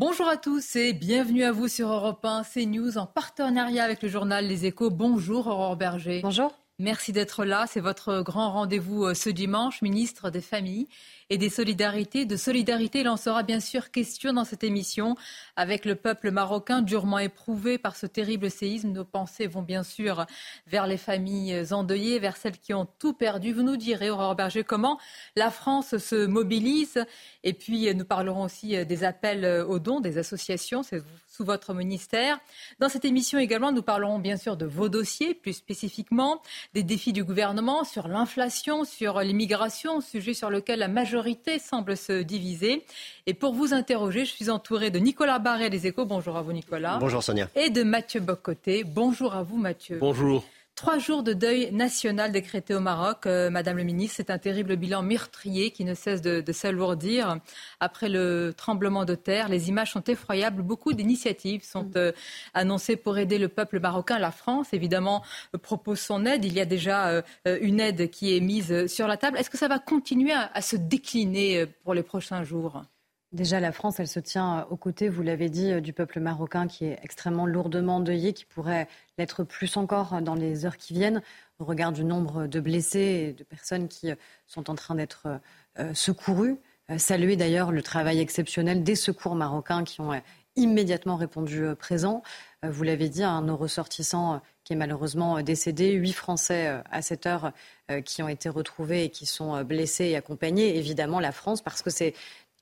Bonjour à tous et bienvenue à vous sur Europe 1, CNews en partenariat avec le journal Les Échos. Bonjour Aurore Berger. Bonjour. Merci d'être là. C'est votre grand rendez-vous euh, ce dimanche, ministre des Familles et des Solidarités. De solidarité, il en sera bien sûr question dans cette émission avec le peuple marocain durement éprouvé par ce terrible séisme. Nos pensées vont bien sûr vers les familles endeuillées, vers celles qui ont tout perdu. Vous nous direz, Aurore Berger, comment la France se mobilise. Et puis, nous parlerons aussi des appels aux dons des associations. C'est sous votre ministère. Dans cette émission également, nous parlerons bien sûr de vos dossiers, plus spécifiquement des défis du gouvernement sur l'inflation, sur l'immigration, sujet sur lequel la majorité semble se diviser. Et pour vous interroger, je suis entourée de Nicolas Barret des Échos. Bonjour à vous Nicolas. Bonjour Sonia. Et de Mathieu Bocoté. Bonjour à vous Mathieu. Bonjour. Trois jours de deuil national décrété au Maroc, euh, Madame le ministre. C'est un terrible bilan meurtrier qui ne cesse de, s'alourdir. Après le tremblement de terre, les images sont effroyables. Beaucoup d'initiatives sont mm. euh, annoncées pour aider le peuple marocain. La France, évidemment, euh, propose son aide. Il y a déjà une aide qui est mise sur la table. Est-ce que ça va continuer à se décliner pour les prochains jours? Déjà, la France, elle se tient euh, aux côtés, vous l'avez dit, euh, du peuple marocain qui est extrêmement lourdement endeuillé, qui pourrait l'être plus encore euh, dans les heures qui viennent, au regard du nombre de blessés et de personnes qui sont en train d'être secourues. Saluer d'ailleurs le travail exceptionnel des secours marocains qui ont immédiatement répondu présent. Vous l'avez dit, un nos ressortissants qui est malheureusement décédé, huit Français à cette heure qui ont été retrouvés et qui sont blessés et accompagnés. Évidemment, la France, parce que c'est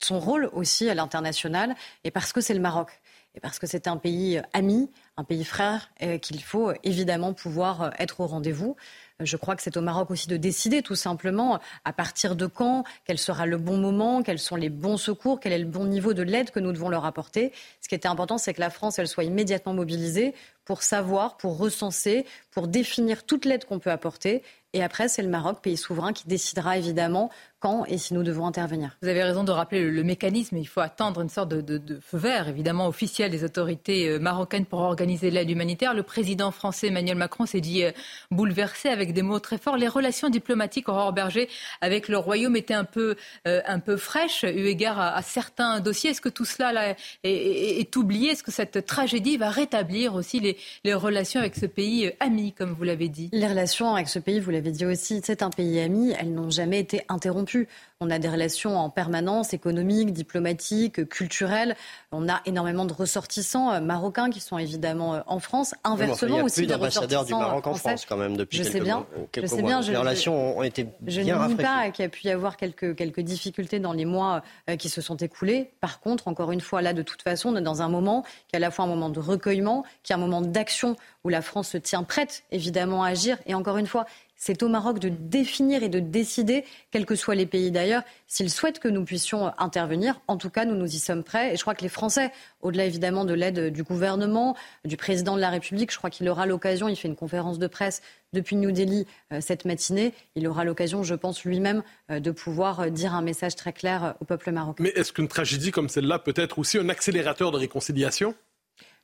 son rôle aussi à l'international et parce que c'est le Maroc et parce que c'est un pays ami, un pays frère qu'il faut évidemment pouvoir être au rendez-vous. Je crois que c'est au Maroc aussi de décider tout simplement à partir de quand, quel sera le bon moment, quels sont les bons secours, quel est le bon niveau de l'aide que nous devons leur apporter. Ce qui était important, c'est que la France, elle soit immédiatement mobilisée pour savoir, pour recenser, pour définir toute l'aide qu'on peut apporter. Et après, c'est le Maroc, pays souverain, qui décidera évidemment quand et si nous devons intervenir. Vous avez raison de rappeler le, mécanisme. Il faut attendre une sorte de, feu vert, évidemment, officiel des autorités euh, marocaines pour organiser l'aide humanitaire. Le président français Emmanuel Macron s'est dit euh, bouleversé avec des mots très forts. Les relations diplomatiques, Aurore Berger, avec le Royaume étaient un peu, euh, un peu fraîches, eu égard à, certains dossiers. Est-ce que tout cela est, oublié? Est-ce que cette tragédie va rétablir aussi les, les relations avec ce pays ami, comme vous l'avez dit Les relations avec ce pays, vous l'avez dit aussi, c'est un pays ami. Elles n'ont jamais été interrompues on a des relations en permanence, économiques, diplomatiques, culturelles. On a énormément de ressortissants euh, marocains qui sont évidemment euh, en France. Inversement il y a aussi plus d'ambassadeurs du Maroc en France quand même depuis je quelques, sais bien, je sais bien, Les relations ont été je bien Je ne nie pas qu'il y a pu y avoir quelques, quelques difficultés dans les mois euh, qui se sont écoulés. Par contre, encore une fois, là, de toute façon, on est dans un moment qui est à la fois un moment de recueillement, qui est un moment d'action où la France se tient prête, évidemment, à agir. Et encore une fois, c'est au Maroc de définir et de décider, quels que soient les pays d'ailleurs, s'ils souhaitent que nous puissions intervenir. En tout cas, nous nous y sommes prêts. Et je crois que les Français, au-delà évidemment de l'aide du gouvernement, du président de la République, je crois qu'il aura l'occasion, il fait une conférence de presse depuis New Delhi euh, cette matinée, il aura l'occasion, je pense, lui-même euh, de pouvoir euh, dire un message très clair au peuple marocain. Mais est-ce qu'une tragédie comme celle-là peut être aussi un accélérateur de réconciliation?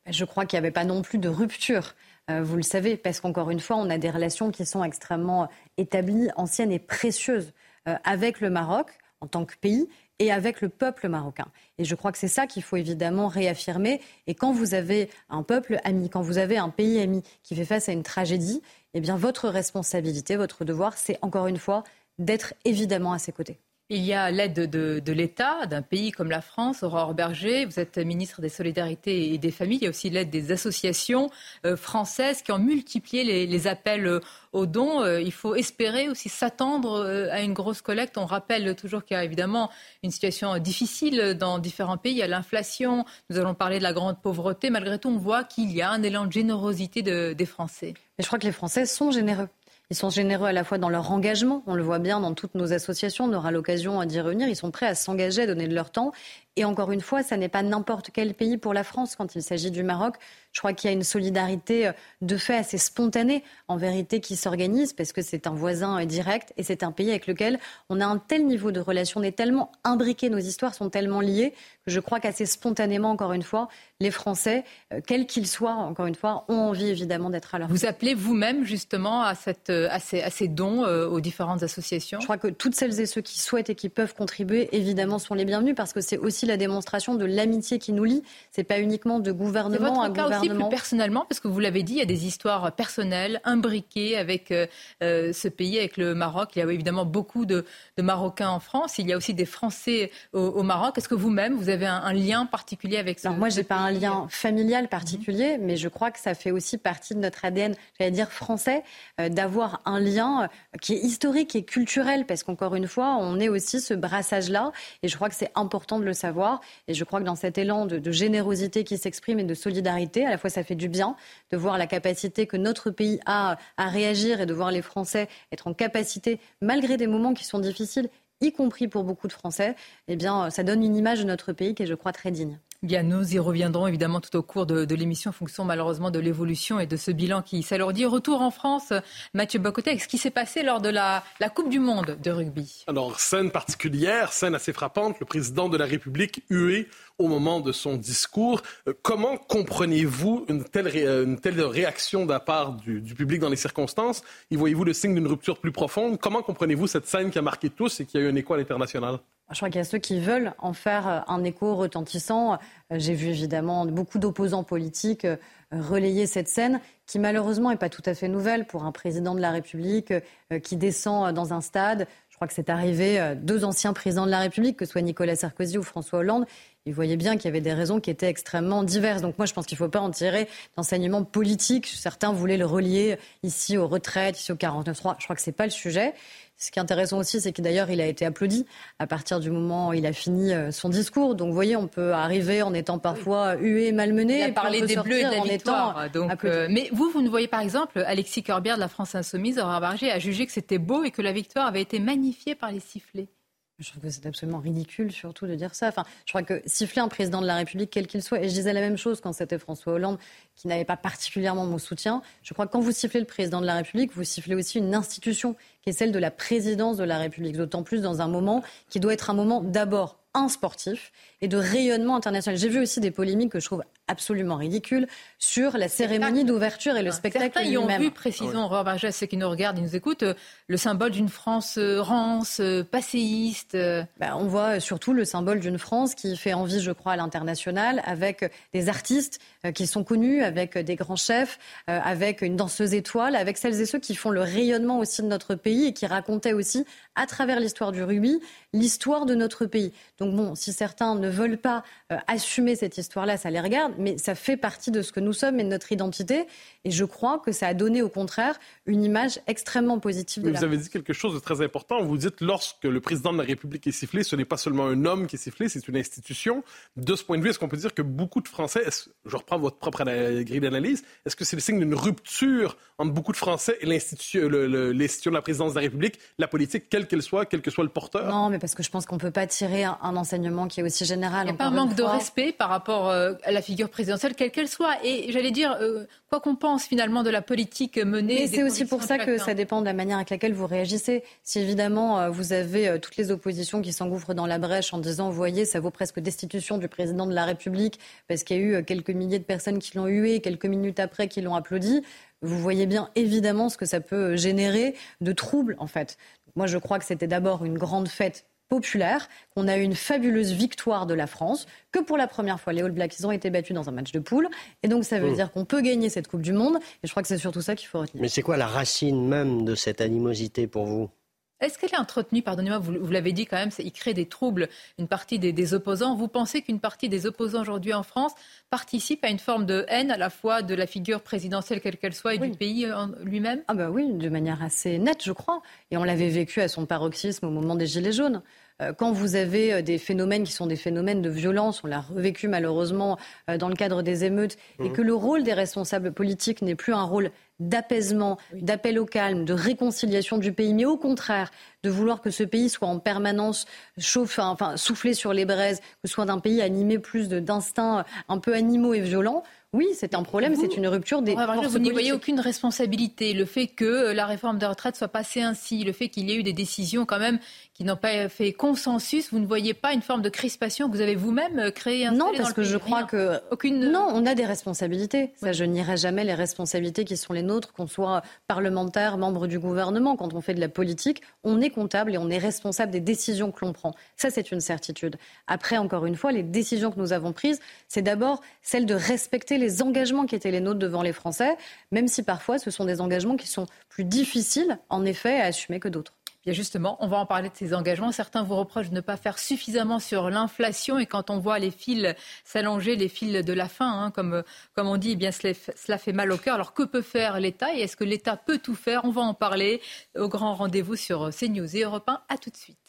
Je crois qu'il n'y avait pas non plus de rupture. Euh, vous le savez, parce qu'encore une fois, on a des relations qui sont extrêmement établies, anciennes et précieuses euh, avec le Maroc en tant que pays et avec le peuple marocain. Et je crois que c'est ça qu'il faut évidemment réaffirmer. Et quand vous avez un peuple ami, quand vous avez un pays ami qui fait face à une tragédie, eh bien votre responsabilité, votre devoir, c'est encore une fois d'être évidemment à ses côtés. Il y a l'aide de, l'État, d'un pays comme la France. Aurore Berger, vous êtes ministre des Solidarités et des Familles. Il y a aussi l'aide des associations euh, françaises qui ont multiplié les, appels euh, aux dons. Euh, il faut espérer aussi s'attendre à une grosse collecte. On rappelle toujours qu'il y a évidemment une situation difficile dans différents pays. Il y a l'inflation. Nous allons parler de la grande pauvreté. Malgré tout, on voit qu'il y a un élan de générosité des Français. Mais je crois que les Français sont généreux. Ils sont généreux à la fois dans leur engagement, on le voit bien dans toutes nos associations, on aura l'occasion d'y revenir, ils sont prêts à s'engager, à donner de leur temps. Et encore une fois, ça n'est pas n'importe quel pays pour la France. Quand il s'agit du Maroc. Je crois qu'il y a une solidarité euh, de fait assez spontanée, en vérité, qui s'organise parce que c'est un voisin euh, direct et c'est un pays avec lequel on a un tel niveau de relation, on est tellement imbriqués, nos histoires sont tellement liées que je crois qu'assez spontanément, encore une fois, les Français, euh, quels qu'ils soient, encore une fois, ont envie évidemment d'être à leur Vous appelez vous-même justement à, cette, à, ces, à ces dons aux différentes associations? Je crois que toutes celles et ceux qui souhaitent et qui peuvent contribuer, évidemment, sont les bienvenus parce que c'est aussi la démonstration de l'amitié qui nous lie. C'est pas uniquement de gouvernement à gouvernement plus personnellement, parce que vous l'avez dit, il y a des histoires personnelles imbriquées avec euh, euh, ce pays, avec le Maroc. Il y a évidemment beaucoup de, Marocains en France. Il y a aussi des Français au, Maroc. Est-ce que vous-même, vous avez un, lien particulier avec ce Alors moi, j'ai pas un lien familial particulier, mais je crois que ça fait aussi partie de notre ADN, j'allais dire français, euh, d'avoir un lien qui est historique et culturel, parce qu'encore une fois, on est aussi ce brassage-là, et je crois que c'est important de le savoir. Et je crois que dans cet élan de, générosité qui s'exprime et de solidarité, à la fois ça fait du bien de voir la capacité que notre pays a à réagir et de voir les Français être en capacité, malgré des moments qui sont difficiles, y compris pour beaucoup de Français, eh bien, ça donne une image de notre pays qui est, je crois, très digne. Bien, nous y reviendrons évidemment tout au cours de, l'émission en fonction malheureusement de l'évolution et de ce bilan qui s'alourdit. Retour en France, Mathieu Bocoté, ce qui s'est passé lors de la, Coupe du Monde de rugby. Alors, scène particulière, scène assez frappante, le président de la République hué au moment de son discours. Euh, comment comprenez-vous une telle, euh, une telle réaction de la part du, du public dans les circonstances? Y voyez-vous le signe d'une rupture plus profonde? Comment comprenez-vous cette scène qui a marqué tous et qui a eu un écho à l'international? Je crois qu'il y a ceux qui veulent en faire euh, un écho retentissant. J'ai vu évidemment beaucoup d'opposants politiques relayer cette scène qui malheureusement n'est pas tout à fait nouvelle pour un président de la République qui descend dans un stade. Je crois que c'est arrivé deux anciens présidents de la République, que ce soit Nicolas Sarkozy ou François Hollande, il voyait bien qu'il y avait des raisons qui étaient extrêmement diverses. Donc moi, je pense qu'il ne faut pas en tirer d'enseignement politique. Certains voulaient le relier ici aux retraites, ici au 49.3. Je crois que ce n'est pas le sujet. Ce qui est intéressant aussi, c'est que d'ailleurs, il a été applaudi à partir du moment où il a fini euh, son discours. Donc, vous voyez, on peut arriver en étant parfois hué, malmené. Il a parlé des Bleus et de la victoire. Donc, euh, mais vous, vous ne voyez pas exemple, Alexis Corbière de la France Insoumise, aura a jugé que c'était beau et que la victoire avait été magnifiée par les sifflets. Je trouve que c'est absolument ridicule, surtout, de dire ça. Enfin, je crois que siffler un président de la République, quel qu'il soit, et je disais la même chose quand c'était François Hollande, qui n'avait pas particulièrement mon soutien. Je crois que quand vous sifflez le président de la République, vous sifflez aussi une institution qui est celle de la présidence de la République. D'autant plus dans un moment qui doit être un moment d'abord un sportif et de rayonnement international. J'ai vu aussi des polémiques que je trouve absolument ridicules sur la cérémonie d'ouverture et le spectacle Certains y ont vu, précisons, ah ceux qui nous regardent, ils nous écoutent, euh, le symbole d'une France euh, rance, euh, passéiste. Bah, on voit surtout le symbole d'une France qui fait envie, je crois, à l'international, avec des artistes qui sont connus, avec des grands chefs, avec une danseuse étoile, avec celles et ceux qui font le rayonnement aussi de notre pays et qui racontaient aussi, à travers l'histoire du rugby, l'histoire de notre pays. Donc bon, si certains ne veulent pas assumer cette histoire-là, ça les regarde, mais ça fait partie de ce que nous sommes et de notre identité. Et je crois que ça a donné au contraire une image extrêmement positive de Vous avez dit quelque chose de très important. Vous dites lorsque le président de la République est sifflé, ce n'est pas seulement un homme qui est sifflé, c'est une institution. De ce point de vue, est-ce qu'on peut dire que beaucoup de Français, je reprends votre propre grille d'analyse, est-ce que c'est le signe d'une rupture entre beaucoup de Français et l'institution, l'institution de la présidence de la République, la politique, quelle qu'elle soit, quel que soit le porteur? Non, mais parce que je pense qu'on ne peut pas tirer un, enseignement qui est aussi général. Il n'y a pas un manque de respect par rapport euh, à la figure présidentielle, quelle qu'elle soit. Et j'allais dire, euh, quoi qu'on pense finalement de la politique menée. c'est aussi pour ça que ça dépend de la manière avec laquelle vous réagissez. Si évidemment euh, vous avez euh, toutes les oppositions qui s'engouffrent dans la brèche en disant, vous voyez, ça vaut presque destitution du président de la République parce qu'il y a eu quelques milliers de personnes qui l'ont hué, quelques minutes après qui l'ont applaudi. Vous voyez bien évidemment ce que ça peut générer de troubles en fait. Moi, je crois que c'était d'abord une grande fête populaire, qu'on a eu une fabuleuse victoire de la France, que pour la première fois, les All Blacks, ils ont été battus dans un match de poule. Et donc, ça veut mmh. dire qu'on peut gagner cette Coupe du Monde. Et je crois que c'est surtout ça qu'il faut retenir. Mais c'est quoi la racine même de cette animosité pour vous? Est-ce qu'elle est entretenue, pardonnez-moi, vous, l'avez dit quand même, il crée des troubles, une partie des, opposants. Vous pensez qu'une partie des opposants aujourd'hui en France participe à une forme de haine à la fois de la figure présidentielle, quelle qu'elle soit, et du pays lui-même? Ah bah oui, de manière assez nette, je crois. Et on l'avait vécu à son paroxysme au moment des Gilets jaunes. Euh, quand vous avez des phénomènes qui sont des phénomènes de violence, on l'a revécu malheureusement dans le cadre des émeutes, et mmh. que le rôle des responsables politiques n'est plus un rôle d'apaisement, d'appel au calme, de réconciliation du pays, mais au contraire de vouloir que ce pays soit en permanence chauffé, enfin soufflé sur les braises, que ce soit d'un pays animé plus d'instincts un peu animaux et violents. Oui, c'est un problème, c'est une rupture des. vous n'y voyez aucune responsabilité. Le fait que la réforme des retraites soit passée ainsi, le fait qu'il y ait eu des décisions quand même qui n'ont pas fait consensus, vous ne voyez pas une forme de crispation que vous avez vous-même créée Non, parce que je crois que aucune. Non, on a des responsabilités. Ça, je nierai jamais les responsabilités qui sont les nôtres, qu'on soit parlementaire, membre du gouvernement. Quand on fait de la politique, on est comptable et on est responsable des décisions que l'on prend. Ça, c'est une certitude. Après, encore une fois, les décisions que nous avons prises, c'est d'abord celle de respecter les engagements qui étaient les nôtres devant les Français, même si parfois ce sont des engagements qui sont plus difficiles, en effet, à assumer que d'autres. Bien justement, on va en parler de ces engagements. Certains vous reprochent de ne pas faire suffisamment sur l'inflation et quand on voit les fils s'allonger, les fils de la faim, hein, comme, comme on dit, eh bien cela, cela fait mal au cœur. Alors que peut faire l'État? Et est-ce que l'État peut tout faire? On va en parler au grand rendez-vous sur CNews et Europe 1. À tout de suite.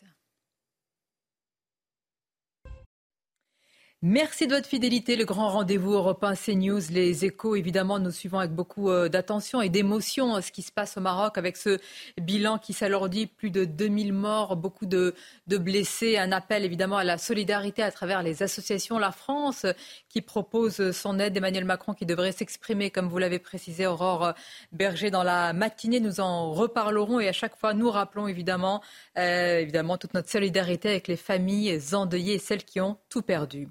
Merci de votre fidélité. Le grand rendez-vous européen CNews, les échos, évidemment, nous suivons avec beaucoup euh, d'attention et d'émotion euh, ce qui se passe au Maroc avec ce bilan qui s'alourdit, plus de 2000 morts, beaucoup de, blessés. Un appel évidemment à la solidarité à travers les associations. La France qui propose son aide, Emmanuel Macron qui devrait s'exprimer, comme vous l'avez précisé, Aurore Berger, dans la matinée. Nous en reparlerons et à chaque fois, nous rappelons évidemment, euh, évidemment toute notre solidarité avec les familles endeuillées et celles qui ont tout perdu.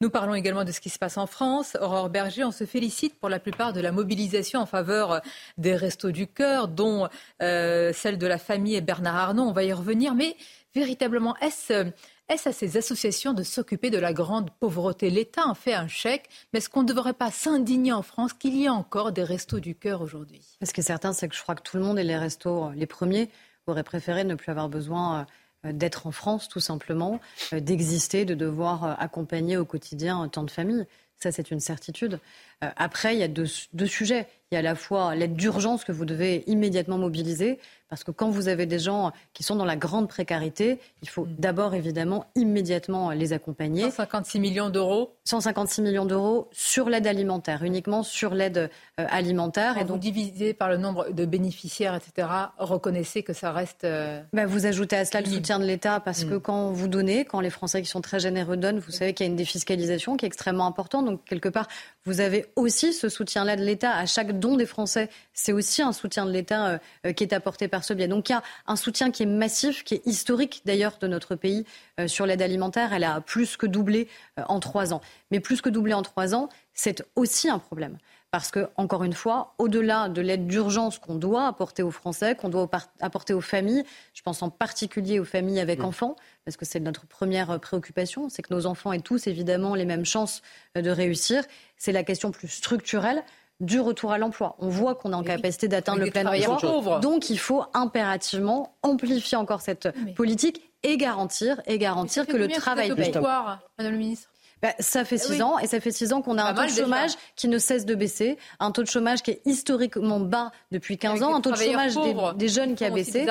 Nous parlons également de ce qui se passe en France. Aurore Berger, on se félicite pour la plupart de la mobilisation en faveur des Restos du Cœur, dont euh, celle de la famille Bernard Arnault. On va y revenir. Mais véritablement, est-ce est-ce à ces associations de s'occuper de la grande pauvreté? L'État en fait un chèque, mais est-ce qu'on ne devrait pas s'indigner en France qu'il y ait encore des restos du cœur aujourd'hui? Ce qui est certain, c'est que je crois que tout le monde et les restos, les premiers, auraient préféré ne plus avoir besoin euh, euh, d'être en France, tout simplement, euh, d'exister, de devoir euh, accompagner au quotidien tant de familles. Ça, c'est une certitude. Après, il y a deux, deux sujets. Il y a à la fois l'aide d'urgence que vous devez immédiatement mobiliser, parce que quand vous avez des gens qui sont dans la grande précarité, il faut mm. d'abord évidemment immédiatement les accompagner. 156 millions d'euros 156 millions d'euros sur l'aide alimentaire, uniquement sur l'aide euh, alimentaire. et donc divisé par le nombre de bénéficiaires, etc., reconnaissez que ça reste. Euh, bah, vous ajoutez à cela le soutien de l'État parce que mm. quand vous donnez, quand les Français qui sont très généreux donnent, vous savez qu'il y a une défiscalisation qui est extrêmement importante. Donc quelque part, vous avez aussi ce soutien-là de l'État à chaque don des Français. C'est aussi un soutien de l'État euh, qui est apporté par ce biais. Donc il y a un soutien qui est massif, qui est historique d'ailleurs de notre pays euh, sur l'aide alimentaire. Elle a plus que doublé euh, en trois ans. Mais plus que doublé en trois ans, c'est aussi un problème. Parce que, encore une fois, au-delà de l'aide d'urgence qu'on doit apporter aux Français, qu'on doit apporter aux familles, je pense en particulier aux familles avec mmh. enfants, parce que c'est notre première euh, préoccupation, c'est que nos enfants aient tous évidemment les mêmes chances de réussir. C'est la question plus structurelle du retour à l'emploi. On voit qu'on est en capacité d'atteindre le plein emploi. Donc il faut impérativement amplifier encore cette politique et garantir, et garantir que, le travail paye. Madame le ministre bah, ça fait six ans et ça fait six ans qu'on a un taux de chômage qui ne cesse de baisser, un taux de chômage qui est historiquement bas depuis 15 ans, un taux de chômage des, jeunes qui a baissé.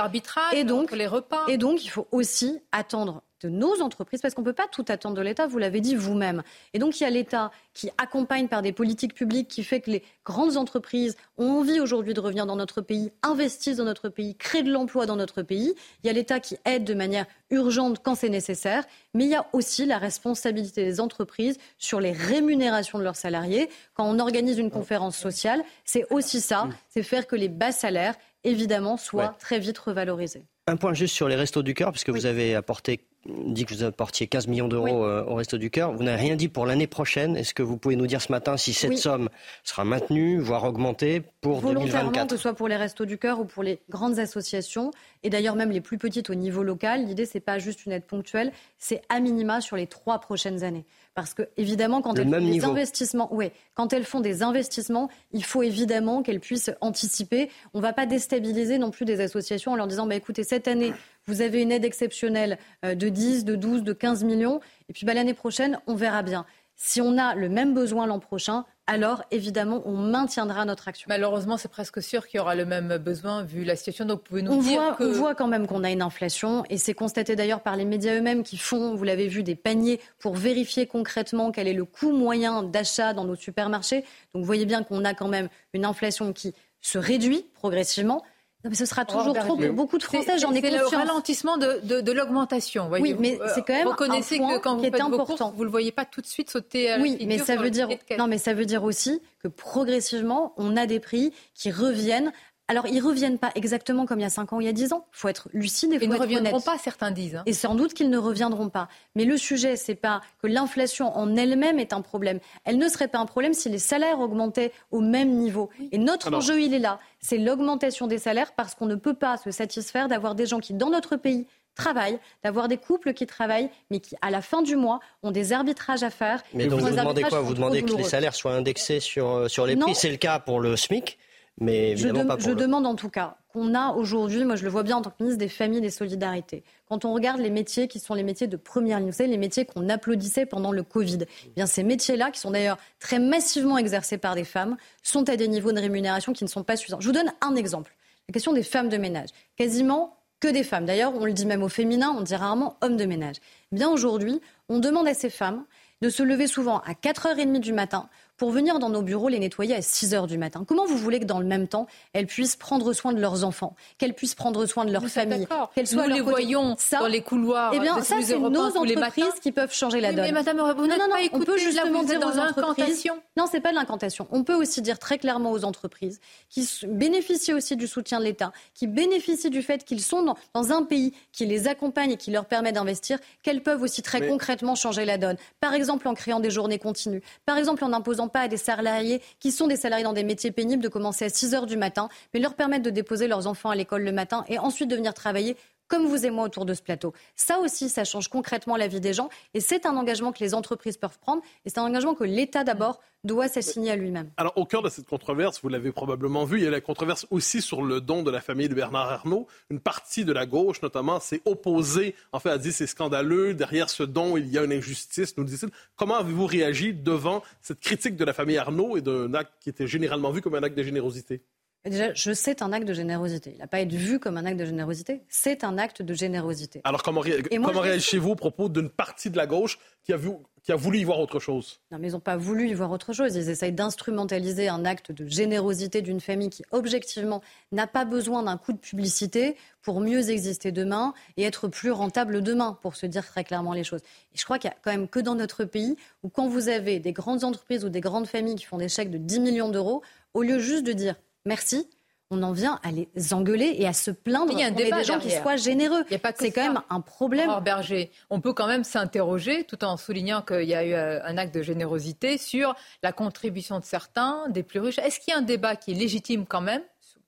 et donc, les repas. Et donc, il faut aussi attendre de nos entreprises, parce qu'on ne peut pas tout attendre de l'État, vous l'avez dit vous-même. Et donc il y a l'État qui accompagne par des politiques publiques, qui fait que les grandes entreprises ont envie aujourd'hui de revenir dans notre pays, investissent dans notre pays, créent de l'emploi dans notre pays. Il y a l'État qui aide de manière urgente quand c'est nécessaire, mais il y a aussi la responsabilité des entreprises sur les rémunérations de leurs salariés. Quand on organise une conférence sociale, c'est aussi ça, c'est faire que les bas salaires, évidemment, soient très vite revalorisés. Un point juste sur les restos du cœur, puisque vous avez apporté dit que vous apportiez 15 millions d'euros euh, au Resto du Cœur. Vous n'avez rien dit pour l'année prochaine. Est-ce que vous pouvez nous dire ce matin si cette somme sera maintenue, voire augmentée pour Volontairement, 2024 que ce soit pour les Restos du Cœur ou pour les grandes associations, et d'ailleurs même les plus petites au niveau local, l'idée, c'est pas juste une aide ponctuelle, c'est à minima sur les trois prochaines années. Parce que, évidemment, quand elles font des investissements, quand elles font des investissements, il faut évidemment qu'elles puissent anticiper. On ne va pas déstabiliser non plus des associations en leur disant, bah, écoutez, cette année, vous avez une aide exceptionnelle euh, de 10, de 12, de 15 millions, et puis bah, l'année prochaine, on verra bien. Si on a le même besoin l'an prochain, alors évidemment, on maintiendra notre action. Malheureusement, c'est presque sûr qu'il y aura le même besoin vu la situation. Donc, pouvez nous on dire voit, On voit quand même qu'on a une inflation et c'est constaté d'ailleurs par les médias eux-mêmes qui font, vous l'avez vu, des paniers pour vérifier concrètement quel est le coût moyen d'achat dans nos supermarchés. Donc, vous voyez bien qu'on a quand même une inflation qui se réduit progressivement. Non, mais ce sera toujours trop pour beaucoup de Français, j'en ai conscience. C'est le ralentissement de, de, de l'augmentation. Oui, mais c'est quand même Reconnaissez un point que quand vous qui est faites important. Vos courses, vous le voyez pas tout de suite sauter à la Oui, mais ça veut dire non, mais ça veut dire aussi que progressivement, on a des prix qui reviennent alors, ils ne reviennent pas exactement comme il y a 5 ans ou il y a 10 ans. Il faut être lucide et faut Ils ne reviendront honnête. pas, certains disent. hein. Et sans doute qu'ils ne reviendront pas. Mais le sujet, c'est pas que l'inflation en elle-même est un problème. Elle ne serait pas un problème si les salaires augmentaient au même niveau. Et notre Alors- enjeu, il est là. C'est l'augmentation des salaires parce qu'on ne peut pas se satisfaire d'avoir des gens qui, dans notre pays, travaillent, d'avoir des couples qui travaillent, mais qui, à la fin du mois, ont des arbitrages à faire. Mais donc vous demandez quoi? Vous demandez que les salaires soient indexés sur, euh, sur les Non. prix? C'est le cas pour le SMIC, mais Je, évidemment dem- pas pour je le... demande en tout cas qu'on a aujourd'hui, moi je le vois bien en tant que ministre des Familles et des Solidarités, quand on regarde les métiers qui sont les métiers de première ligne, vous savez, les métiers qu'on applaudissait pendant le Covid, eh bien ces métiers-là, qui sont d'ailleurs très massivement exercés par des femmes, sont à des niveaux de rémunération qui ne sont pas suffisants. Je vous donne un exemple, la question des femmes de ménage. Quasiment que des femmes. D'ailleurs, on le dit même au féminin, on dit rarement hommes de ménage. Eh bien aujourd'hui, on demande à ces femmes de se lever souvent à 4h30 du matin pour venir dans nos bureaux les nettoyer à 6 heures du matin. Comment vous voulez que dans le même temps, elles puissent prendre soin de leurs enfants, qu'elles puissent prendre soin de leur Vous famille, qu'elles soient Nous les côté. voyons Ça, dans les couloirs. Eh bien, ça, c'est nos entreprises qui peuvent changer la Oui, donne. mais Madame, vous non, n'êtes non, non, pas on peut justement dire dans aux entreprises. l'incantation. Non, c'est pas de l'incantation. On peut aussi dire très clairement aux entreprises qui bénéficient aussi du soutien de l'État, qui bénéficient du fait qu'ils sont dans, dans un pays qui les accompagne et qui leur permet d'investir, qu'elles peuvent aussi très Mais- concrètement changer la donne. Par exemple, en créant des journées continues. Par exemple, en n'imposant pas à des salariés qui sont des salariés dans des métiers pénibles de commencer à 6 heures du matin, mais leur permettre de déposer leurs enfants à l'école le matin et ensuite de venir travailler comme vous et moi autour de ce plateau. Ça aussi, ça change concrètement la vie des gens et c'est un engagement que les entreprises peuvent prendre et c'est un engagement que l'État d'abord doit s'assigner à lui-même. Alors, au cœur de cette controverse, vous l'avez probablement vu, il y a la controverse aussi sur le don de la famille de Bernard Arnault. Une partie de la gauche, notamment, s'est opposée, en fait, a dit c'est scandaleux, derrière ce don, il y a une injustice, nous dit-il. Comment avez-vous réagi devant cette critique de la famille Arnault et d'un acte qui était généralement vu comme un acte de générosité? Déjà, je sais, c'est un acte de générosité. Il n'a pas été vu comme un acte de générosité, c'est un acte de générosité. Alors, comment, ré- moi, comment je- réagissez-vous au propos d'une partie de la gauche qui a, vu- qui a voulu y voir autre chose? Non, mais ils n'ont pas voulu y voir autre chose. Ils essayent d'instrumentaliser un acte de générosité d'une famille qui, objectivement, n'a pas besoin d'un coup de publicité pour mieux exister demain et être plus rentable demain, pour se dire très clairement les choses. Et je crois qu'il y a quand même que dans notre pays où, quand vous avez des grandes entreprises ou des grandes familles qui font des chèques de 10 millions d'euros, au lieu juste de dire merci, on en vient à les engueuler et à se plaindre Il y a un débat des gens qui soient généreux. Il y a pas que C'est quand même un problème. Berger, on peut quand même s'interroger, tout en soulignant qu'il y a eu euh, un acte de générosité, sur la contribution de certains, des plus riches. Est-ce qu'il y a un débat qui est légitime quand même,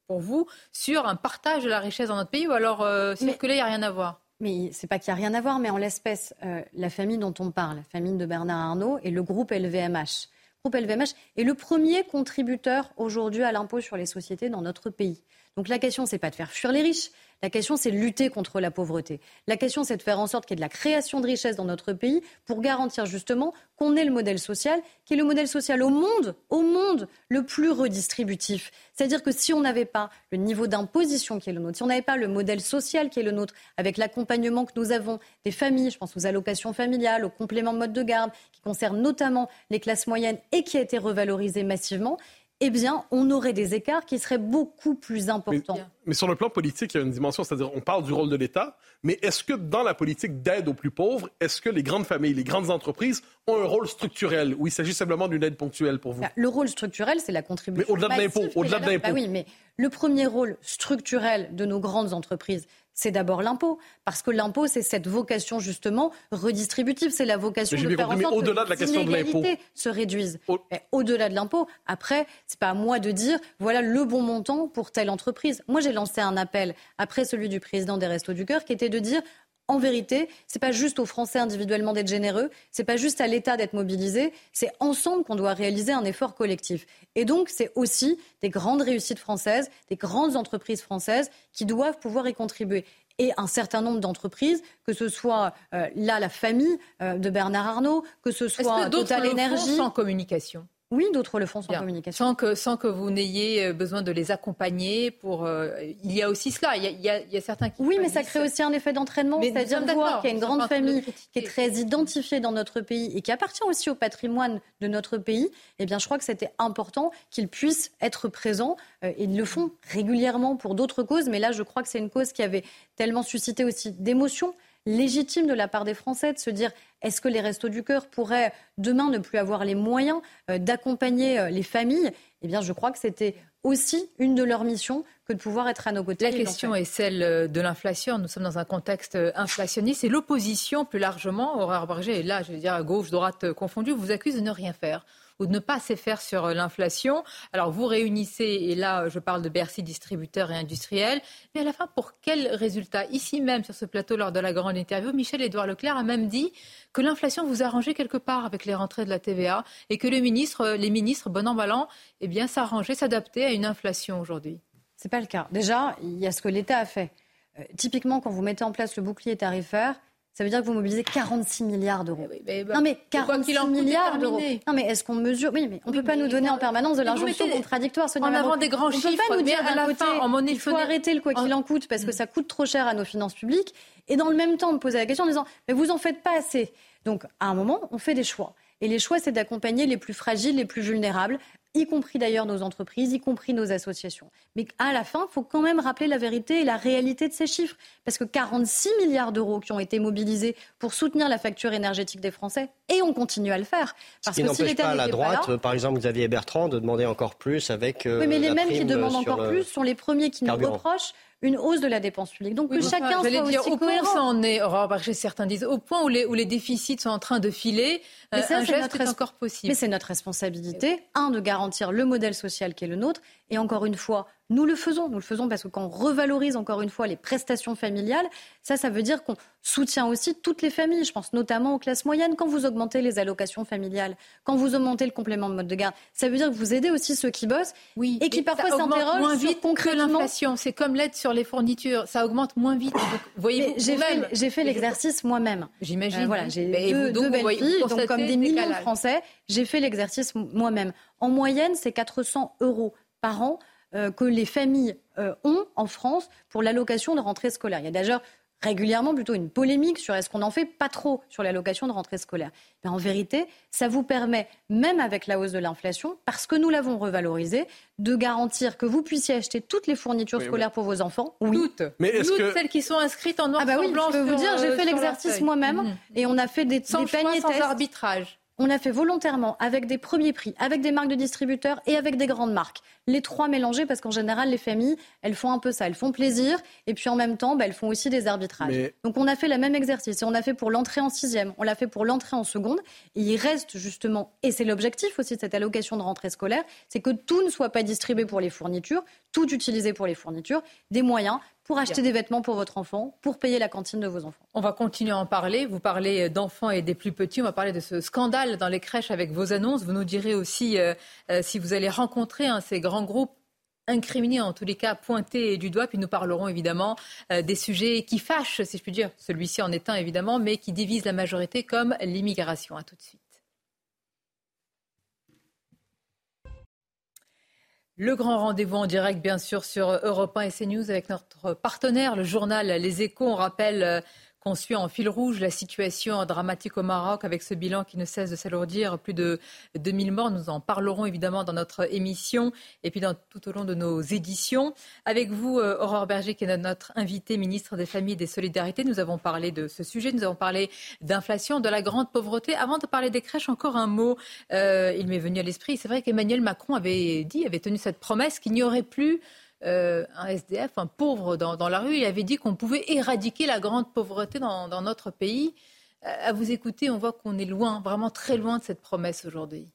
pour vous, sur un partage de la richesse dans notre pays, ou alors euh, là, il n'y a rien à voir? Mais c'est pas qu'il n'y a rien à voir, mais en l'espèce, euh, la famille dont on parle, la famille de Bernard Arnault et le groupe LVMH. Groupe LVMH est le premier contributeur aujourd'hui à l'impôt sur les sociétés dans notre pays. Donc la question, c'est pas de faire fuir les riches. La question, c'est de lutter contre la pauvreté. La question, c'est de faire en sorte qu'il y ait de la création de richesse dans notre pays pour garantir justement qu'on ait le modèle social, qui est le modèle social au monde, au monde, le plus redistributif. C'est-à-dire que si on n'avait pas le niveau d'imposition qui est le nôtre, si on n'avait pas le modèle social qui est le nôtre, avec l'accompagnement que nous avons des familles, je pense aux allocations familiales, aux compléments de mode de garde, qui concernent notamment les classes moyennes et qui a été revalorisé massivement, eh bien, on aurait des écarts qui seraient beaucoup plus importants. Mais sur le plan politique, il y a une dimension, c'est-à-dire on parle du rôle de l'État, mais est-ce que dans la politique d'aide aux plus pauvres, est-ce que les grandes familles, les grandes entreprises ont un rôle structurel ou il s'agit simplement d'une aide ponctuelle pour vous? Bah, Le rôle structurel, c'est la contribution. Mais au-delà de l'impôt, au-delà de a- l'impôt. Bah oui, mais le premier rôle structurel de nos grandes entreprises, c'est d'abord l'impôt. Parce que l'impôt, c'est cette vocation justement redistributive. C'est la vocation de faire en sorte au-delà que de la les question de l'impôt. inégalités se réduisent. Au- Au-delà de l'impôt, après, c'est pas à moi de dire voilà le bon montant pour telle entreprise. Moi, j'ai lancé un appel après celui du président des Restos du Cœur qui était de dire en vérité, c'est pas juste aux Français individuellement d'être généreux, c'est pas juste à l'État d'être mobilisé, c'est ensemble qu'on doit réaliser un effort collectif. Et donc, c'est aussi des grandes réussites françaises, des grandes entreprises françaises qui doivent pouvoir y contribuer. et un certain nombre d'entreprises, que ce soit euh, là la famille euh, de Bernard Arnault, que ce soit Total Énergie. sans communication? Oui, d'autres le font sans communication. Sans que, sans que vous n'ayez euh, besoin de les accompagner. Pour, il y a aussi cela. Il y a, il y a, certains qui. Oui, mais ça crée aussi un effet d'entraînement. C'est-à-dire voir qu'il y a une grande famille qui est très identifiée dans notre pays et qui appartient aussi au patrimoine de notre pays. Eh bien, je crois que c'était important qu'ils puissent être présents. ils le font régulièrement pour d'autres causes. Mais là, je crois que c'est une cause qui avait tellement suscité aussi d'émotions légitime de la part des Français de se dire est-ce que les Restos du Cœur pourraient demain ne plus avoir les moyens euh, d'accompagner euh, les familles? Eh bien, je crois que c'était aussi une de leurs missions que de pouvoir être à nos côtés. La question est celle euh, de l'inflation. Nous sommes dans un contexte inflationniste et l'opposition, plus largement, Aurore Berger, et là, je veux dire, à gauche, droite confondue, vous accuse de ne rien faire ou de ne pas assez faire sur euh, l'inflation. Alors vous réunissez, et là je parle de Bercy distributeurs et industriels, mais à la fin pour quel résultat? Ici même sur ce plateau lors de la grande interview, Michel-Édouard Leclerc a même dit que l'inflation vous arrangeait quelque part avec les rentrées de la TVA et que les ministres, euh, les ministres bon an, mal eh bien s'arrangeaient, s'adaptaient à une inflation aujourd'hui. C'est pas le cas. Déjà, il y a ce que l'État a fait. Euh, typiquement, quand vous mettez en place le bouclier tarifaire, ça veut dire que vous mobilisez 46 milliards d'euros. Eh non mais 46 milliards d'euros. Non mais est-ce qu'on mesure? Oui, mais on ne peut pas nous donner en permanence de l'injonction contradictoire. En avant des grands chiffres, on peut pas nous dire à la fin, en monnaie il faut arrêter le quoi qu'il en coûte parce que ça coûte trop cher à nos finances publiques. Et dans le même temps, on me poser la question en disant mais vous en faites pas assez. Donc à un moment, on fait des choix. Et les choix, c'est d'accompagner les plus fragiles, les plus vulnérables, y compris d'ailleurs nos entreprises, y compris nos associations. Mais à la fin, il faut quand même rappeler la vérité et la réalité de ces chiffres. Parce que 46 milliards d'euros qui ont été mobilisés pour soutenir la facture énergétique des Français, et on continue à le faire. Parce Ce qui n'empêche pas la droite, par exemple Xavier Bertrand, de demander encore plus avec. Euh, oui, mais les mêmes qui demandent encore plus sont les premiers qui nous reprochent une hausse de la dépense publique. Donc que chacun soit aussi au point où ça en est, certains disent, au point où les, où les déficits sont en train de filer, mais euh, un geste est encore possible. Mais c'est notre responsabilité, un, de garantir le modèle social qui est le nôtre, et encore une fois, nous le faisons. Nous le faisons parce que quand on revalorise encore une fois les prestations familiales, ça, ça veut dire qu'on soutient aussi toutes les familles. Je pense notamment aux classes moyennes. Quand vous augmentez les allocations familiales, quand vous augmentez le complément de mode de garde, ça veut dire que vous aidez aussi ceux qui bossent oui, et qui parfois s'interrogent moins vite que l'inflation. C'est comme l'aide sur les fournitures, ça augmente moins vite. voyez j'ai fait, l'exercice moi-même. J'imagine. Euh, voilà, j'ai deux, deux belles filles, donc comme des millions de Français, j'ai fait l'exercice moi-même. En moyenne, c'est 400 euros par an euh, que les familles euh, ont en France pour l'allocation de rentrée scolaire. Il y a d'ailleurs régulièrement plutôt une polémique sur est-ce qu'on en fait pas trop sur l'allocation de rentrée scolaire. Mais en vérité, ça vous permet, même avec la hausse de l'inflation, parce que nous l'avons revalorisé, de garantir que vous puissiez acheter toutes les fournitures scolaires pour vos enfants. Oui. Toutes. Mais est-ce que... celles qui sont inscrites en noir ah bah oui, Je peux vous dire, j'ai euh, fait l'exercice moi-même mmh. et on a fait des, sans des paniers sans arbitrage on a fait volontairement avec des premiers prix, avec des marques de distributeurs et avec des grandes marques. Les trois mélangés parce qu'en général, les familles, elles font un peu ça. Elles font plaisir et puis en même temps, bah, elles font aussi des arbitrages. Donc on a fait le même exercice et on a fait pour l'entrée en sixième, on l'a fait pour l'entrée en seconde. Et il reste justement, et c'est l'objectif aussi de cette allocation de rentrée scolaire, c'est que tout ne soit pas distribué pour les fournitures, tout utilisé pour les fournitures, des moyens pour acheter des vêtements pour votre enfant, pour payer la cantine de vos enfants. On va continuer à en parler. Vous parlez d'enfants et des plus petits. On va parler de ce scandale dans les crèches avec vos annonces. Vous nous direz aussi euh, euh, si vous allez rencontrer ces grands groupes incriminés, en tous les cas pointés du doigt. Puis nous parlerons évidemment euh, des sujets qui fâchent, si je puis dire. Celui-ci en est un évidemment, mais qui divisent la majorité comme l'immigration. À tout de suite. Le grand rendez-vous en direct, bien sûr, sur Europe 1 et CNews avec notre partenaire, le journal Les Échos. On rappelle qu'on suit en fil rouge la situation dramatique au Maroc avec ce bilan qui ne cesse de s'alourdir, plus de 2000 morts. Nous en parlerons évidemment dans notre émission et puis dans, tout au long de nos éditions. Avec vous, euh, Aurore Berger, qui est notre invitée ministre des Familles et des Solidarités, nous avons parlé de ce sujet, nous avons parlé d'inflation, de la grande pauvreté. Avant de parler des crèches, encore un mot, euh, il m'est venu à l'esprit. C'est vrai qu'Emmanuel Macron avait dit, avait tenu cette promesse qu'il n'y aurait plus euh, un SDF, un pauvre dans, la rue. Il avait dit qu'on pouvait éradiquer la grande pauvreté dans, notre pays. Euh, à vous écouter, on voit qu'on est loin, vraiment très loin de cette promesse aujourd'hui.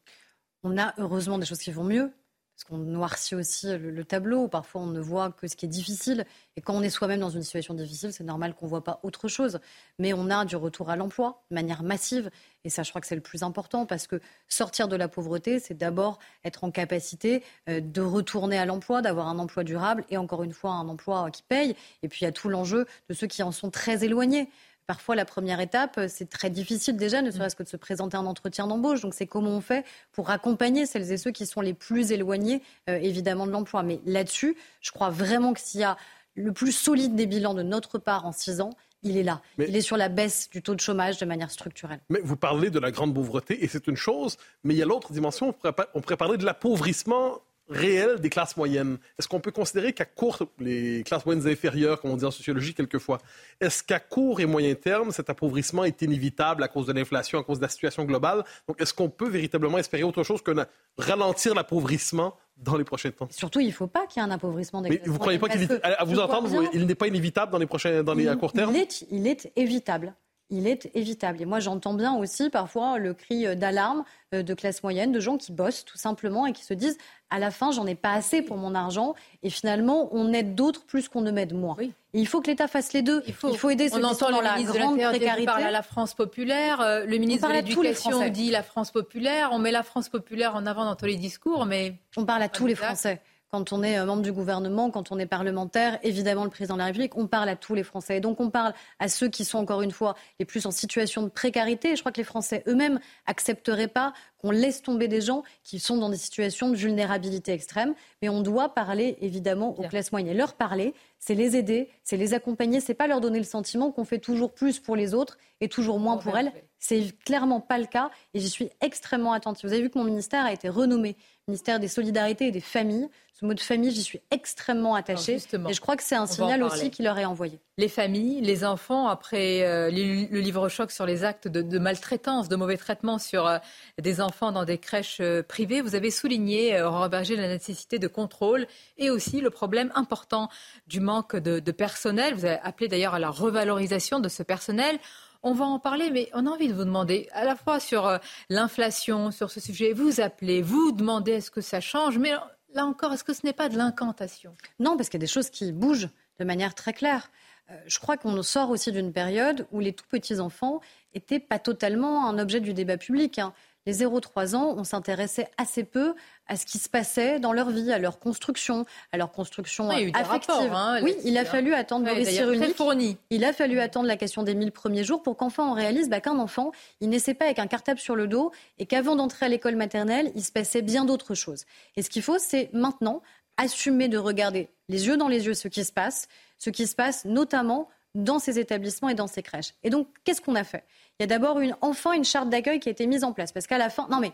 On a heureusement des choses qui vont mieux. Parce qu'on noircit aussi le, tableau. Parfois, on ne voit que ce qui est difficile. Et quand on est soi-même dans une situation difficile, c'est normal qu'on ne voit pas autre chose. Mais on a du retour à l'emploi de manière massive. Et ça, je crois que c'est le plus important parce que sortir de la pauvreté, c'est d'abord être en capacité euh, de retourner à l'emploi, d'avoir un emploi durable et encore une fois un emploi qui paye. Et puis, il y a tout l'enjeu de ceux qui en sont très éloignés. Parfois, la première étape, euh, c'est très difficile déjà, ne mm. serait-ce que de se présenter un entretien d'embauche. Donc, c'est comment on fait pour accompagner celles et ceux qui sont les plus éloignés, euh, évidemment, de l'emploi. Mais là-dessus, je crois vraiment que s'il y a le plus solide des bilans de notre part en six ans, il est là. il est sur la baisse du taux de chômage de manière structurelle. Mais vous parlez de la grande pauvreté, et c'est une chose, mais il y a l'autre dimension, on pourrait parler de l'appauvrissement réel des classes moyennes. Est-ce qu'on peut considérer qu'à court, les classes moyennes inférieures, comme on dit en sociologie quelquefois, est-ce qu'à court et moyen terme, cet appauvrissement est inévitable à cause de l'inflation, à cause de la situation globale? Donc, est-ce qu'on peut véritablement espérer autre chose que ralentir l'appauvrissement dans les prochains temps? Surtout, il ne faut pas qu'il y ait un appauvrissement des Mais vous ne croyez pas qu'il à vous entendre, il n'est pas inévitable dans les prochains, dans les, à court terme? il est, il est évitable il est évitable. Et moi, j'entends bien aussi parfois le cri d'alarme euh, de classe moyenne, de gens qui bossent tout simplement et qui se disent à la fin, j'en ai pas assez pour mon argent. Et finalement, on aide d'autres plus qu'on ne m'aide moi. il faut que l'État fasse les deux. Il faut, aider ceux qui sont dans la grande précarité. On parle à la France populaire. Euh, le ministre de l'Éducation dit la France populaire. On met la France populaire en avant dans tous les discours, mais on parle à tous les Français quand on est euh, membre du gouvernement, quand on est parlementaire, évidemment le président de la République, on parle à tous les Français. Et donc on parle à ceux qui sont encore une fois les plus en situation de précarité. je crois que les Français eux-mêmes accepteraient pas qu'on laisse tomber des gens qui sont dans des situations de vulnérabilité extrême. Mais on doit parler évidemment aux classes moyennes. Et leur parler, c'est les aider, c'est les accompagner, c'est pas leur donner le sentiment qu'on fait toujours plus pour les autres et toujours moins pour elles. C'est clairement pas le cas et j'y suis extrêmement attentive. Vous avez vu que mon ministère a été renommé ministère des Solidarités et des Familles. Ce mot de famille, j'y suis extrêmement attachée. et je crois que c'est un signal aussi qu'il leur est envoyé. Les familles, les enfants, après euh, le livre choc sur les actes de, maltraitance, de mauvais traitement sur euh, des enfants dans des crèches euh, privées, vous avez souligné, Aurore Berger, la nécessité de contrôle et aussi le problème important du manque de, de personnel. Vous avez appelé d'ailleurs à la revalorisation de ce personnel. On va en parler, mais on a envie de vous demander, à la fois sur euh, l'inflation, sur ce sujet, vous appelez, vous demandez est-ce que ça change, mais là encore, est-ce que ce n'est pas de l'incantation? Non, parce qu'il y a des choses qui bougent de manière très claire. Euh, je crois qu'on sort aussi d'une période où les tout petits enfants n'étaient pas totalement un objet du débat public. Hein les 0-3 ans, on s'intéressait assez peu à ce qui se passait dans leur vie, à leur construction, à leur construction affective. Hein, oui, il a fallu attendre Cyrulnik. Il a fallu attendre la question des 1000 premiers jours pour qu'enfin on réalise bah, qu'un enfant, il naissait pas avec un cartable sur le dos et qu'avant d'entrer à l'école maternelle, il se passait bien d'autres choses. Et ce qu'il faut, c'est maintenant assumer de regarder les yeux dans les yeux ce qui se passe, ce qui se passe notamment dans ces établissements et dans ces crèches. Et donc, qu'est-ce qu'on a fait? Il y a d'abord une, enfin une charte d'accueil qui a été mise en place. Parce qu'à la fin, non mais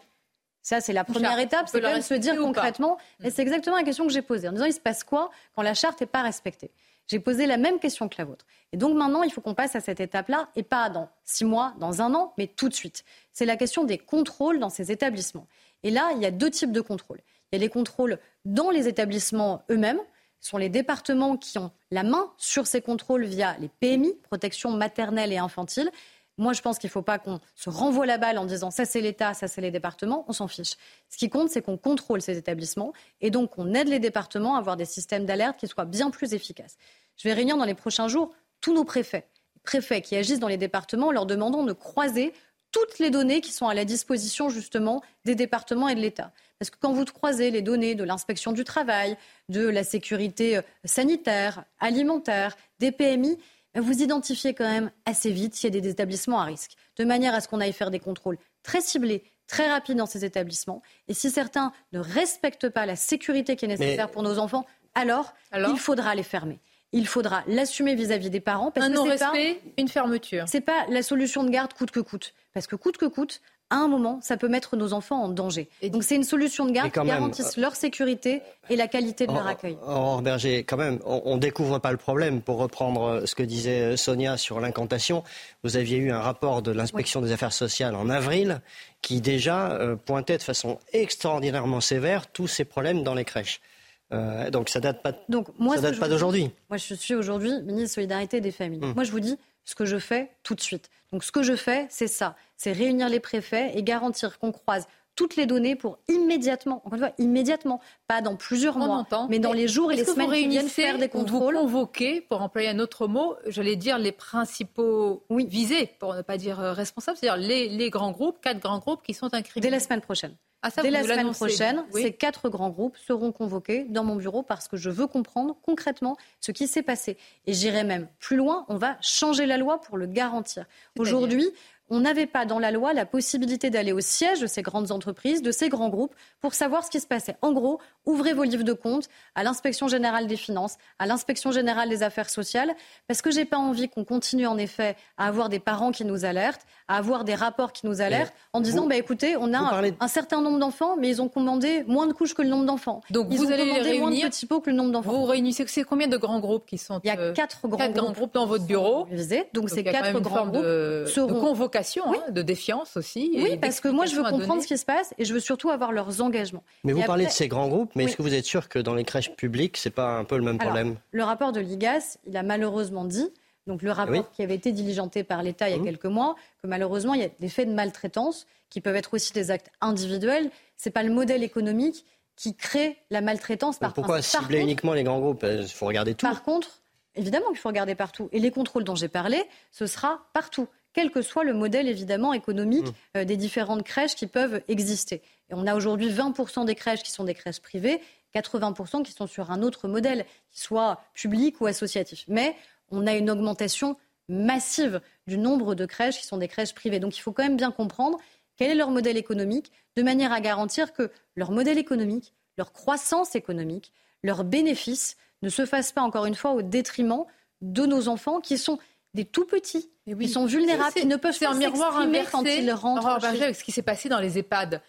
ça, c'est la première étape, c'est quand même se dire concrètement, et c'est exactement la question que j'ai posée, en disant il se passe quoi quand la charte n'est pas respectée? J'ai posé la même question que la vôtre. Et donc maintenant, il faut qu'on passe à cette étape-là, et pas dans six mois, dans un an, mais tout de suite. C'est la question des contrôles dans ces établissements. Et là, il y a deux types de contrôles. Il y a les contrôles dans les établissements eux-mêmes, ce sont les départements qui ont la main sur ces contrôles via les PMI, protection maternelle et infantile. Moi, je pense qu'il ne faut pas qu'on se renvoie la balle en disant ça c'est l'État, ça c'est les départements. On s'en fiche. Ce qui compte, c'est qu'on contrôle ces établissements et donc qu'on aide les départements à avoir des systèmes d'alerte qui soient bien plus efficaces. Je vais réunir dans les prochains jours tous nos préfets, préfets qui agissent dans les départements, en leur demandant de croiser toutes les données qui sont à la disposition justement des départements et de l'État. Parce que quand vous croisez les données de l'inspection du travail, de la sécurité euh, sanitaire, alimentaire, des PMI, vous identifiez quand même assez vite s'il y a des établissements à risque, de manière à ce qu'on aille faire des contrôles très ciblés, très rapides dans ces établissements. Et si certains ne respectent pas la sécurité qui est nécessaire pour nos enfants, alors, il faudra les fermer. Il faudra l'assumer vis-à-vis des parents. Parce Un non-respect, une fermeture. C'est pas la solution de garde coûte que coûte. Parce que coûte que coûte, à un moment, ça peut mettre nos enfants en danger. Et donc c'est une solution de garde qui garantisse leur sécurité et la qualité de leur accueil. Or, Berger, quand même, on ne découvre pas le problème. Pour reprendre euh, ce que disait euh, Sonia sur l'incantation, vous aviez eu un rapport de l'inspection des affaires sociales en avril qui déjà euh, pointait de façon extraordinairement sévère tous ces problèmes dans les crèches. Donc ça date pas, donc, moi, date pas d'aujourd'hui. Moi, je suis aujourd'hui ministre de Solidarité des Familles. Hum. Moi, je vous dis ce que je fais tout de suite. Donc, ce que je fais, c'est ça c'est réunir les préfets et garantir qu'on croise toutes les données pour immédiatement, encore une fois, immédiatement, pas dans plusieurs mois, mais dans les jours et les semaines qui viennent faire des contrôles. Vous convoquez, pour employer un autre mot, j'allais dire les principaux visés, pour ne pas dire euh, responsables, c'est-à-dire les, les, grands groupes, quatre grands groupes qui sont incriminés. Dès la semaine prochaine. Ah, Dès la semaine prochaine, ces quatre grands groupes seront convoqués dans mon bureau parce que je veux comprendre concrètement ce qui s'est passé. Et j'irai même plus loin, on va changer la loi pour le garantir. Aujourd'hui, on n'avait pas dans la loi la possibilité d'aller au siège de ces grandes entreprises, de ces grands groupes, pour savoir ce qui se passait. En gros, ouvrez vos livres de compte à l'inspection générale des finances, à l'inspection générale des affaires sociales, parce que j'ai pas envie qu'on continue en effet à avoir des parents qui nous alertent, à avoir des rapports qui nous alertent, en disant bah écoutez, on a un, certain nombre d'enfants, mais ils ont commandé moins de couches que le nombre d'enfants. Donc ils vous ont allez commandé réunir, moins de petits pots que le nombre d'enfants. Vous réunissez c'est combien de grands groupes qui sont Il y a euh, quatre grands, grands groupes, dans votre bureau. Donc, ces quatre grands groupes de, seront... de hein, de défiance aussi. Oui, parce que moi je veux comprendre ce qui se passe et je veux surtout avoir leurs engagements. Mais vous parlez de ces grands groupes, mais est-ce que vous êtes sûr que dans les crèches publiques, c'est pas un peu le même problème? Le rapport de l'IGAS, il a malheureusement dit, donc le rapport qui avait été diligenté par l'État il y a mmh. quelques mois, que malheureusement il y a des faits de maltraitance qui peuvent être aussi des actes individuels. C'est pas le modèle économique qui crée la maltraitance par Pourquoi cibler uniquement les grands groupes? Il faut regarder tout. Par contre, évidemment qu'il faut regarder partout. Et les contrôles dont j'ai parlé, ce sera partout quel que soit le modèle évidemment économique mmh. euh, des différentes crèches qui peuvent exister. Et on a aujourd'hui 20% des crèches qui sont des crèches privées, 80% qui sont sur un autre modèle, qui soit public ou associatif. Mais on a une augmentation massive du nombre de crèches qui sont des crèches privées. Donc il faut quand même bien comprendre quel est leur modèle économique, de manière à garantir que leur modèle économique, leur croissance économique, leurs bénéfices ne se fassent pas, encore une fois, au détriment de nos enfants qui sont des tout petits, qui sont vulnérables, qui ne peuvent pas s'exprimer quand ils rentrent. avec ce qui s'est passé dans les EHPAD.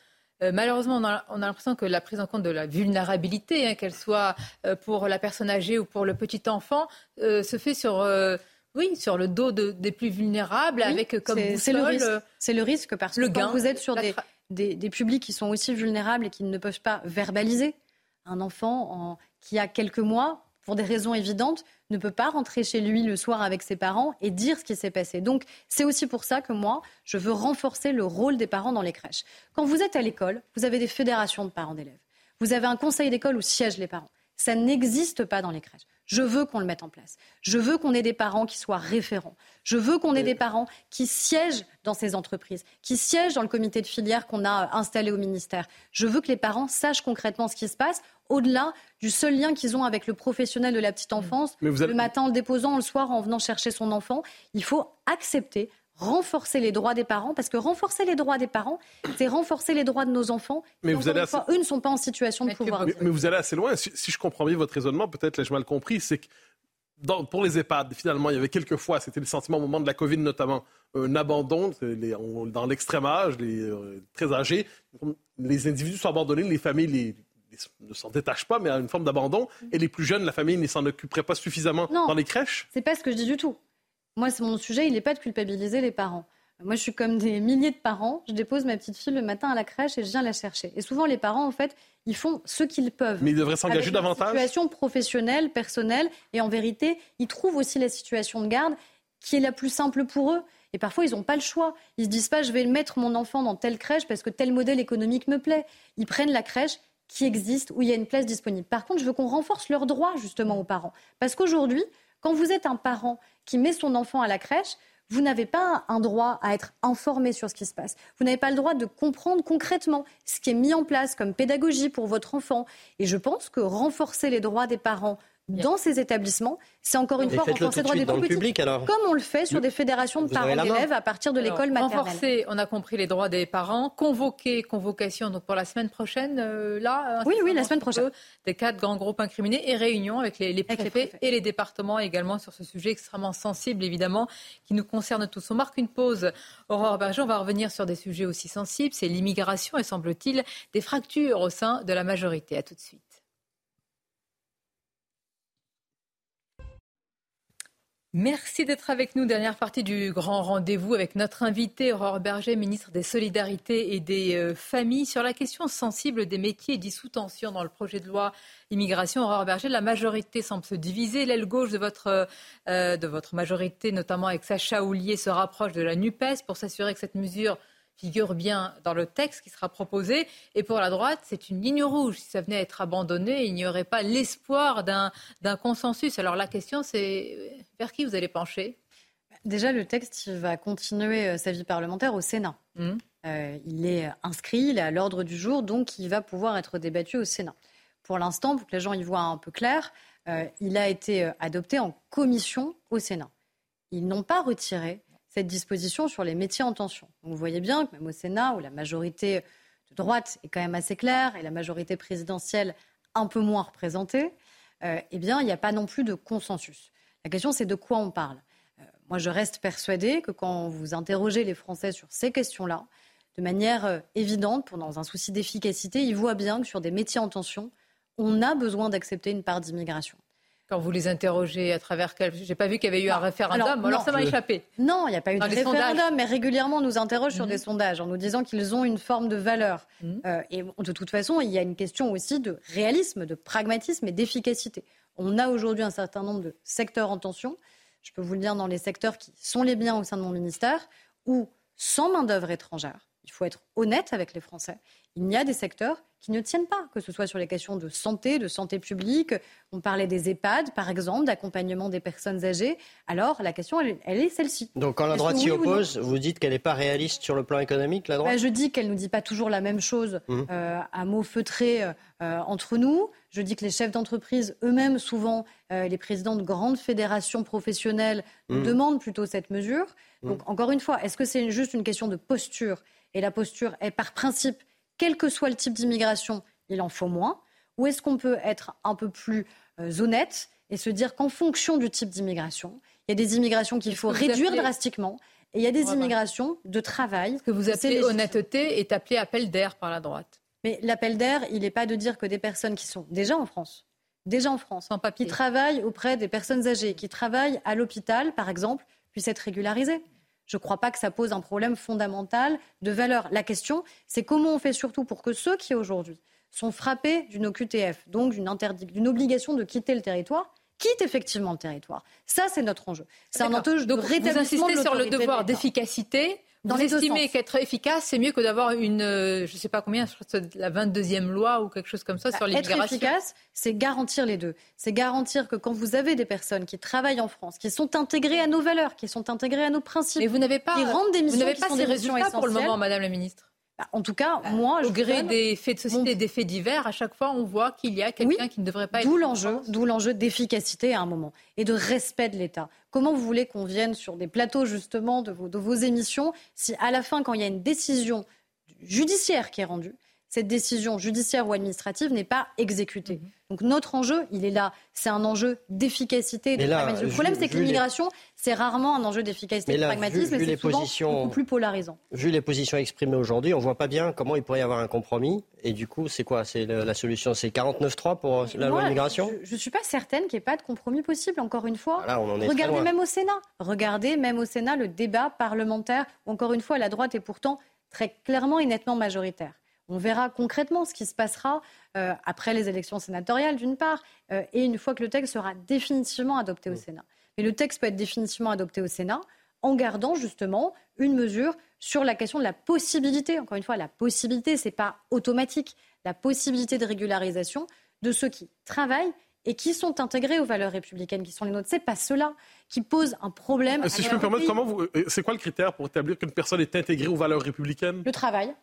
Euh, malheureusement, on a, l'impression que la prise en compte de la vulnérabilité, hein, qu'elle soit euh, pour la personne âgée ou pour le petit enfant, euh, se fait sur, oui, sur le dos des plus vulnérables, avec comme c'est le le risque parce que quand vous êtes sur des, des, publics qui sont aussi vulnérables et qui ne peuvent pas verbaliser, un enfant qui a quelques mois, pour des raisons évidentes, ne peut pas rentrer chez lui le soir avec ses parents et dire ce qui s'est passé. Donc, c'est aussi pour ça que moi, je veux renforcer le rôle des parents dans les crèches. Quand vous êtes à l'école, vous avez des fédérations de parents d'élèves. Vous avez un conseil d'école où siègent les parents. Ça n'existe pas dans les crèches. Je veux qu'on le mette en place. Je veux qu'on ait des parents qui soient référents. Je veux qu'on ait des parents qui siègent dans ces entreprises, qui siègent dans le comité de filière qu'on a installé au ministère. Je veux que les parents sachent concrètement ce qui se passe, au-delà du seul lien qu'ils ont avec le professionnel de la petite enfance, le matin en le déposant, le soir en venant chercher son enfant. Il faut accepter renforcer les droits des parents, parce que renforcer les droits des parents, c'est renforcer les droits de nos enfants. Mais vous allez fois, eux ne sont pas en situation de pouvoir. Mais, mais, vous allez assez loin. Si, je comprends bien votre raisonnement, peut-être l'ai-je mal compris, c'est que pour les EHPAD, finalement, il y avait quelques fois, c'était le sentiment au moment de la Covid notamment, un abandon dans l'extrême âge, les euh, très âgés. Les individus sont abandonnés, les familles ne s'en détachent pas, mais à une forme d'abandon. Et les plus jeunes, la famille ne s'en occuperait pas suffisamment dans les crèches? C'est pas ce que je dis du tout. Moi, c'est mon sujet, il n'est pas de culpabiliser les parents. Moi, je suis comme des milliers de parents. Je dépose ma petite fille le matin à la crèche et je viens la chercher. Et souvent, les parents, en fait, ils font ce qu'ils peuvent. Mais ils devraient s'engager davantage. Situation professionnelle, personnelle, et en vérité, ils trouvent aussi la situation de garde qui est la plus simple pour eux. Et parfois, ils n'ont pas le choix. Ils se disent pas, je vais mettre mon enfant dans telle crèche parce que tel modèle économique me plaît. Ils prennent la crèche qui existe où il y a une place disponible. Par contre, je veux qu'on renforce leurs droits justement aux parents, parce qu'aujourd'hui, quand vous êtes un parent qui met son enfant à la crèche, vous n'avez pas un droit à être informé sur ce qui se passe. Vous n'avez pas le droit de comprendre concrètement ce qui est mis en place comme pédagogie pour votre enfant. Et je pense que renforcer les droits des parents dans ces établissements, c'est encore une fois renforcer les droits des petits, comme on le fait sur des fédérations de parents d'élèves à partir de l'école maternelle. Renforcer, on a compris les droits des parents, convoquer, convocation donc pour la semaine prochaine, euh, là Oui, oui, la semaine prochaine. Des quatre grands groupes incriminés et réunion avec les, préfets, et les départements également sur ce sujet extrêmement sensible, évidemment, qui nous concerne tous. On marque une pause. Aurore Berger, on va revenir sur des sujets aussi sensibles, c'est l'immigration et semble-t-il des fractures au sein de la majorité. À tout de suite. Merci d'être avec nous. Dernière partie du grand rendez-vous avec notre invité Aurore Berger, ministre des Solidarités et des euh, Familles, sur la question sensible des métiers dits sous tension dans le projet de loi immigration. Aurore Berger, la majorité semble se diviser. L'aile gauche de votre, euh, de votre majorité, notamment avec Sacha Houlier, se rapproche de la NUPES pour s'assurer que cette mesure figure bien dans le texte qui sera proposé. Et pour la droite, c'est une ligne rouge. Si ça venait à être abandonné, il n'y aurait pas l'espoir d'un consensus. Alors la question, c'est vers qui vous allez pencher? Déjà, le texte il va continuer euh, sa vie parlementaire au Sénat. Mmh. Euh, il est inscrit, il est à l'ordre du jour, donc il va pouvoir être débattu au Sénat. Pour l'instant, pour que les gens y voient un peu clair, euh, il a été adopté en commission au Sénat. Ils n'ont pas retiré cette disposition sur les métiers en tension. vous voyez bien que même au Sénat, où la majorité de droite est quand même assez claire et la majorité présidentielle un peu moins représentée, eh bien, il n'y a pas non plus de consensus. La question, c'est de quoi on parle. Moi, je reste persuadée que quand vous interrogez les Français sur ces questions-là, de manière euh, évidente, pour, dans un souci d'efficacité, ils voient bien que sur des métiers en tension, on a besoin d'accepter une part d'immigration. Quand vous les interrogez à travers quel... J'ai pas vu qu'il y avait eu un référendum, alors, ça m'a échappé. Non, il n'y a pas eu de référendum, mais régulièrement on nous interroge sur mhm. des sondages en nous disant qu'ils ont une forme de valeur. Mhm. Euh, et de toute façon, il y a une question aussi de réalisme, de pragmatisme et d'efficacité. On a aujourd'hui un certain nombre de secteurs en tension je peux vous le dire, dans les secteurs qui sont les biens au sein de mon ministère, ou sans main-d'œuvre étrangère. Il faut être honnête avec les Français. Il y a des secteurs qui ne tiennent pas, que ce soit sur les questions de santé, de santé publique. On parlait des EHPAD, par exemple, d'accompagnement des personnes âgées. Alors, la question, elle, est celle-ci. Donc, quand la droite s'y oppose, vous dites qu'elle n'est pas réaliste sur le plan économique, la droite bah, Je dis qu'elle ne nous dit pas toujours la même chose mmh. euh, à mots feutrés euh, entre nous. Je dis que les chefs d'entreprise eux-mêmes, souvent euh, les présidents de grandes fédérations professionnelles, mmh. demandent plutôt cette mesure. Mmh. Donc, encore une fois, est-ce que c'est juste une question de posture? Et la posture est par principe quel que soit le type d'immigration, il en faut moins Ou est-ce qu'on peut être un peu plus euh, honnête et se dire qu'en fonction du type d'immigration, il y a des immigrations qu'il faut réduire drastiquement et il y a des immigrations de travail. Ce que vous appelez honnêteté est appelé appel d'air par la droite. Mais l'appel d'air, il n'est pas de dire que des personnes qui sont déjà en France, déjà en France, qui travaillent auprès des personnes âgées, qui travaillent à l'hôpital, par exemple, puissent être régularisées je ne crois pas que ça pose un problème fondamental de valeur. La question, c'est comment on fait surtout pour que ceux qui aujourd'hui sont frappés d'une OQTF, donc d'une obligation de quitter le territoire, quittent effectivement le territoire. Ça, c'est notre enjeu. C'est un enjeu de rétablissement Vous insistez sur le devoir d'efficacité vous estimez qu'être efficace, c'est mieux que d'avoir une, euh, je ne sais pas combien, la 22e loi ou quelque chose comme ça bah, sur l'immigration. Être efficace, c'est garantir les deux. C'est garantir que quand vous avez des personnes qui travaillent en France, qui sont intégrées à nos valeurs, qui sont intégrées à nos principes, Mais vous n'avez pas, qui rendent des missions vous n'avez pas ces résultats pour le moment, Madame la Ministre bah, en tout cas, moi, au gré des faits de société, des faits divers, à chaque fois, on voit qu'il y a quelqu'un qui ne devrait pas être. D'où l'enjeu, d'où l'enjeu d'efficacité à un moment et de respect de l'État. Comment vous voulez qu'on vienne sur des plateaux justement de vos, de vos émissions si à la fin, quand il y a une décision judiciaire qui est rendue, cette décision judiciaire ou administrative n'est pas exécutée. Mhm. Donc notre enjeu, il est là. C'est un enjeu d'efficacité. Le problème, c'est que l'immigration, c'est rarement un enjeu d'efficacité et de pragmatisme, mais c'est souvent beaucoup plus polarisant. Vu les positions exprimées aujourd'hui, on ne voit pas bien comment il pourrait y avoir un compromis. Et du coup, c'est quoi? C'est la solution C'est 49-3 pour la loi immigration? Je ne suis pas certaine qu'il n'y ait pas de compromis possible, encore une fois. Regardez même au Sénat. Regardez même au Sénat le débat parlementaire, où encore une fois, la droite est pourtant très clairement et nettement majoritaire. On verra concrètement ce qui se passera euh, après les élections sénatoriales, d'une part, euh, et une fois que le texte sera définitivement adopté au Sénat. Mais le texte peut être définitivement adopté au Sénat en gardant justement une mesure sur la question de la possibilité, encore une fois, la possibilité, ce n'est pas automatique, la possibilité de régularisation de ceux qui travaillent et qui sont intégrés aux valeurs républicaines qui sont les nôtres. Ce n'est pas cela qui pose un problème. Euh, si je peux me permettre, comment c'est quoi le critère pour établir qu'une personne est intégrée aux valeurs républicaines? Le travail.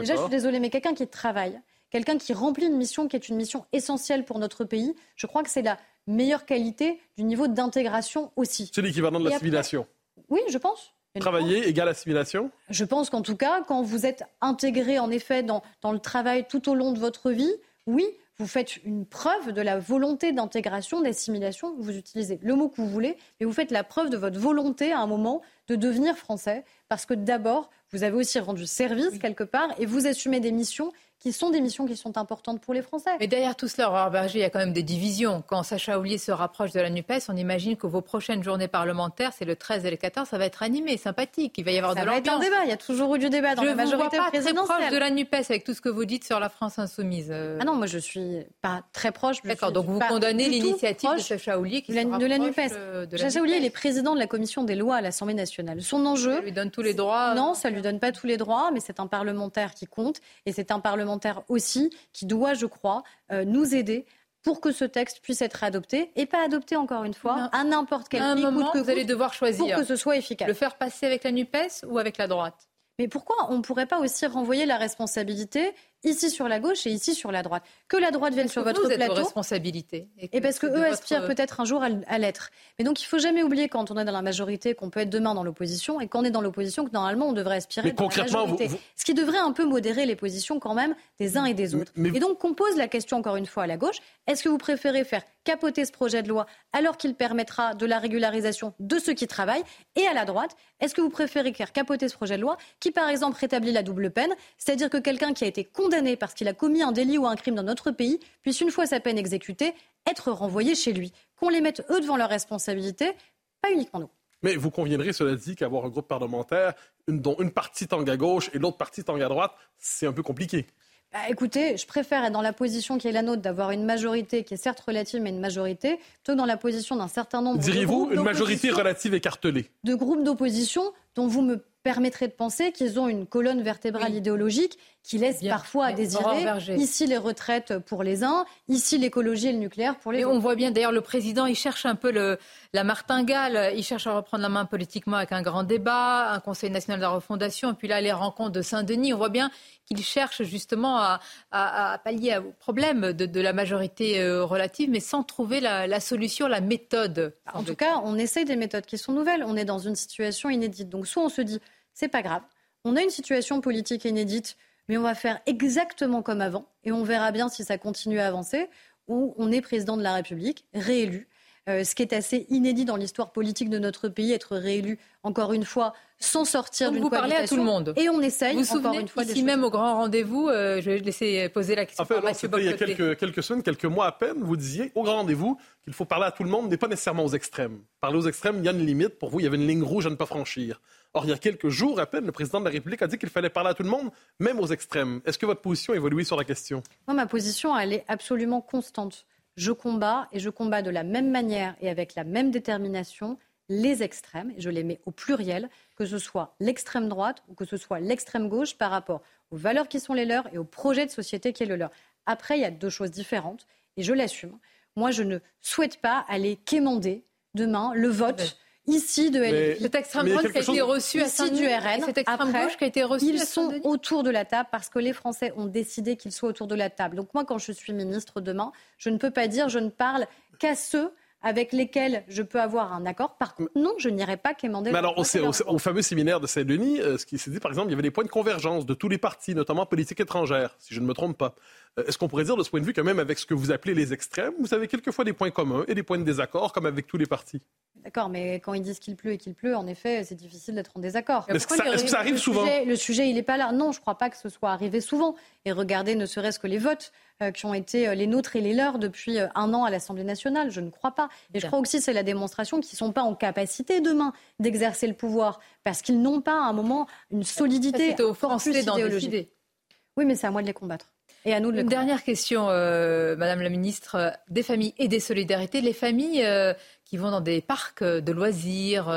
Déjà, je suis désolée, mais quelqu'un qui travaille, quelqu'un qui remplit une mission qui est une mission essentielle pour notre pays, je crois que c'est la meilleure qualité du niveau d'intégration aussi. C'est l'équivalent de l'assimilation Oui, je pense. Travailler égale assimilation Je pense qu'en tout cas, quand vous êtes intégré en effet dans, dans le travail tout au long de votre vie, oui, vous faites une preuve de la volonté d'intégration, d'assimilation. Vous utilisez le mot que vous voulez, mais vous faites la preuve de votre volonté à un moment de devenir français, parce que d'abord, vous avez aussi rendu service quelque part et vous assumez des missions qui sont des missions qui sont importantes pour les Français. Mais derrière tout cela, Aurore Berger, il y a quand même des divisions. Quand Sacha Oulier se rapproche de la NUPES, on imagine que vos prochaines journées parlementaires, c'est le 13 et le 14, ça va être animé, sympathique. Il va y avoir ça de l'ambiance. Un débat. Il y a toujours eu du débat dans je la majorité vous vois pas Très proche de la NUPES avec tout ce que vous dites sur la France insoumise. Ah non, moi je suis pas très proche. D'accord, donc vous condamnez l'initiative de Sacha Oulier qui de la, de la NUPES. Sacha Oulier, il est président de la commission des lois à l'Assemblée nationale. Son enjeu. Ça lui donne tous les droits. Non, ça lui donne pas tous les droits, mais c'est un parlementaire qui compte et c'est un parlementaire aussi qui doit, je crois, euh, nous aider pour que ce texte puisse être adopté et pas adopté encore une fois à n'importe quel. À un moment, vous allez devoir choisir pour que ce soit efficace. Le faire passer avec la Nupes ou avec la droite? Mais pourquoi on ne pourrait pas aussi renvoyer la responsabilité ici sur la gauche et ici sur la droite. Que la droite vienne sur votre vous plateau. Êtes responsabilité. Et, parce que eux aspirent peut-être un jour à, l'être. Mais donc il faut jamais oublier quand on est dans la majorité qu'on peut être demain dans l'opposition et quand on est dans l'opposition que normalement on devrait aspirer à la majorité. Ce qui devrait un peu modérer les positions quand même des uns et des autres. Et donc qu'on pose la question encore une fois à la gauche est-ce que vous préférez faire capoter ce projet de loi alors qu'il permettra de la régularisation de ceux qui travaillent Et à la droite, est-ce que vous préférez faire capoter ce projet de loi qui par exemple rétablit la double peine, c'est-à-dire que quelqu'un qui a été condamné parce qu'il a commis un délit ou un crime dans notre pays puisse, une fois sa peine exécutée, être renvoyé chez lui. Qu'on les mette eux devant leurs responsabilités, pas uniquement nous. Mais vous conviendrez, cela dit, qu'avoir un groupe parlementaire dont une partie tangue à gauche et l'autre partie tangue à droite, c'est un peu compliqué. Bah, écoutez, je préfère être dans la position qui est la nôtre d'avoir une majorité qui est certes relative, mais une majorité, plutôt que dans la position d'un certain nombre Diriez-vous une majorité relative écartelée? De groupes d'opposition dont vous me permettrait de penser qu'ils ont une colonne vertébrale idéologique qui laisse parfois à désirer. Ici les retraites pour les uns, ici l'écologie et le nucléaire pour les et autres. On voit bien d'ailleurs le président, il cherche un peu le, la martingale, il cherche à reprendre la main politiquement avec un grand débat, un Conseil national de la refondation, et puis là les rencontres de Saint-Denis. On voit bien qu'il cherche justement à, à, pallier au problème de, de la majorité euh, relative, mais sans trouver la, la solution, la méthode. En tout cas, on essaye des méthodes qui sont nouvelles. On est dans une situation inédite. Donc soit on se dit c'est pas grave. On a une situation politique inédite, mais on va faire exactement comme avant et on verra bien si ça continue à avancer. Ou on est président de la République, réélu. Euh, ce qui est assez inédit dans l'histoire politique de notre pays, être réélu encore une fois sans sortir d'une coalition. Vous parlez à tout le monde. Et on essaye vous encore une fois. Ici même au grand rendez-vous, euh, je vais laisser poser la question. En fait, il y a quelques, quelques, semaines, quelques mois à peine, vous disiez au grand rendez-vous qu'il faut parler à tout le monde, mais pas nécessairement aux extrêmes. Parler aux extrêmes, il y a une limite. Pour vous, il y avait une ligne rouge à ne pas franchir. Or, il y a quelques jours à peine, le président de la République a dit qu'il fallait parler à tout le monde, même aux extrêmes. Est-ce que votre position a évolué sur la question? Moi, ma position, elle est absolument constante. Je combats et je combats de la même manière et avec la même détermination les extrêmes, et je les mets au pluriel, que ce soit l'extrême droite ou que ce soit l'extrême gauche par rapport aux valeurs qui sont les leurs et au projet de société qui est le leur. Après, il y a deux choses différentes, et je l'assume. Moi, je ne souhaite pas aller quémander demain le vote ici de LFI. Cette extrême droite qui a été reçue à saint du RN. Cette extrême gauche qui a été reçue Ils sont autour de la table parce que les Français ont décidé qu'ils soient autour de la table. Donc moi, quand je suis ministre demain, je ne peux pas dire je ne parle qu'à ceux avec lesquels je peux avoir un accord. Par contre, non, je n'irai pas quémander. Mais alors, au, fameux séminaire de Saint-Denis, euh, ce qui s'est dit, par exemple, il y avait des points de convergence de tous les partis, notamment politique étrangère, si je ne me trompe pas. Euh, est-ce qu'on pourrait dire de ce point de vue que même avec ce que vous appelez les extrêmes, vous avez quelquefois des points communs et des points de désaccord, comme avec tous les partis? D'accord, mais quand ils disent qu'il pleut et qu'il pleut, en effet, c'est difficile d'être en désaccord. Est-ce que, ça, arrive souvent? Le sujet, il n'est pas là? Non, je ne crois pas que ce soit arrivé souvent. Et regardez ne serait-ce que les votes euh, qui ont été euh, les nôtres et les leurs depuis un an à l'Assemblée nationale. Je ne crois pas. Et je crois aussi que c'est la démonstration qu'ils ne sont pas en capacité demain d'exercer le pouvoir parce qu'ils n'ont pas à un moment une solidité. C'était offensé dans Oui, mais c'est à moi de les combattre. Et à nous Une dernière question, euh, Madame la Ministre, euh, des familles et des solidarités. Les familles euh, qui vont dans des parcs de loisirs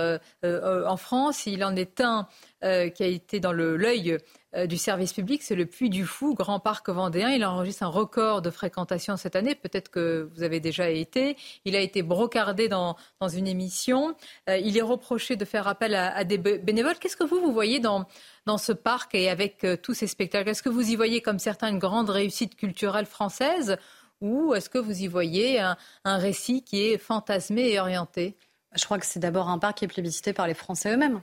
en France, il en est un qui a été dans l'œil du service public, c'est le Puy du Fou, grand parc vendéen. Il enregistre un record de fréquentation cette année. Peut-être que vous avez déjà été. Il a été brocardé dans, dans une émission. Euh, il est reproché de faire appel à, des bénévoles. Qu'est-ce que vous, vous voyez dans, dans ce parc et avec euh, tous ces spectacles Est-ce que vous y voyez comme certains une grande réussite culturelle française ou est-ce que vous y voyez un, un récit qui est fantasmé et orienté? Je crois que c'est d'abord un parc qui est plébiscité par les Français eux-mêmes.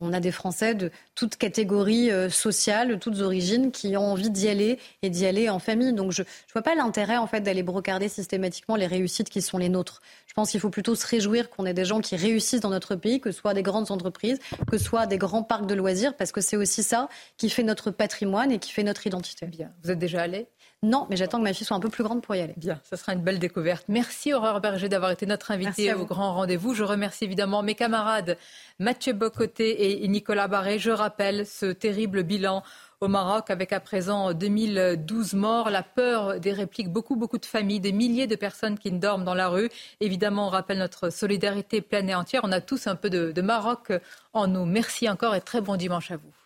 On a des Français de toutes catégories euh, sociales, de toutes origines, qui ont envie d'y aller et d'y aller en famille. Donc je ne vois pas l'intérêt en fait d'aller brocarder systématiquement les réussites qui sont les nôtres. Je pense qu'il faut plutôt se réjouir qu'on ait des gens qui réussissent dans notre pays, que ce soit des grandes entreprises, que ce soit des grands parcs de loisirs, parce que c'est aussi ça qui fait notre patrimoine et qui fait notre identité. Bien. Vous êtes déjà allé? Non, mais j'attends que ma fille soit un peu plus grande pour y aller. Bien, ça sera une belle découverte. Merci Aurore Berger d'avoir été notre invitée au grand rendez-vous. Je remercie évidemment mes camarades Mathieu Bocoté et Nicolas Barré. Je rappelle ce terrible bilan au Maroc avec à présent 2012 morts, la peur des répliques, beaucoup, beaucoup de familles, des milliers de personnes qui dorment dans la rue. Évidemment, on rappelle notre solidarité pleine et entière. On a tous un peu de, de Maroc en nous. Merci encore et très bon dimanche à vous.